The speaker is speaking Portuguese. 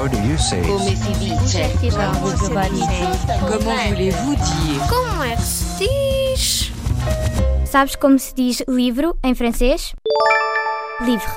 How do you say? Come si dice? Como voulez-vous dire Como é que se diz? Sabes como se diz livro em francês? Livre.